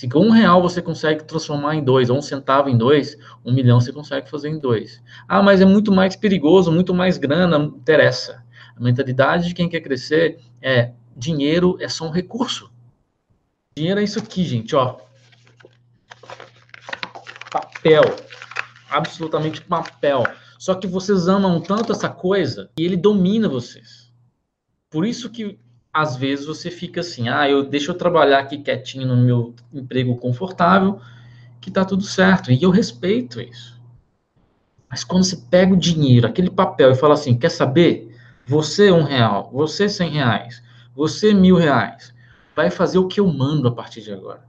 Se com um real você consegue transformar em dois, ou um centavo em dois, um milhão você consegue fazer em dois. Ah, mas é muito mais perigoso, muito mais grana, interessa. A mentalidade de quem quer crescer é dinheiro é só um recurso. Dinheiro é isso aqui, gente, ó. Papel. Absolutamente papel. Só que vocês amam tanto essa coisa e ele domina vocês. Por isso que às vezes você fica assim, ah, eu deixa eu trabalhar aqui quietinho no meu emprego confortável, que tá tudo certo. E eu respeito isso. Mas quando você pega o dinheiro, aquele papel e fala assim, quer saber? Você um real, você cem reais, você mil reais, vai fazer o que eu mando a partir de agora.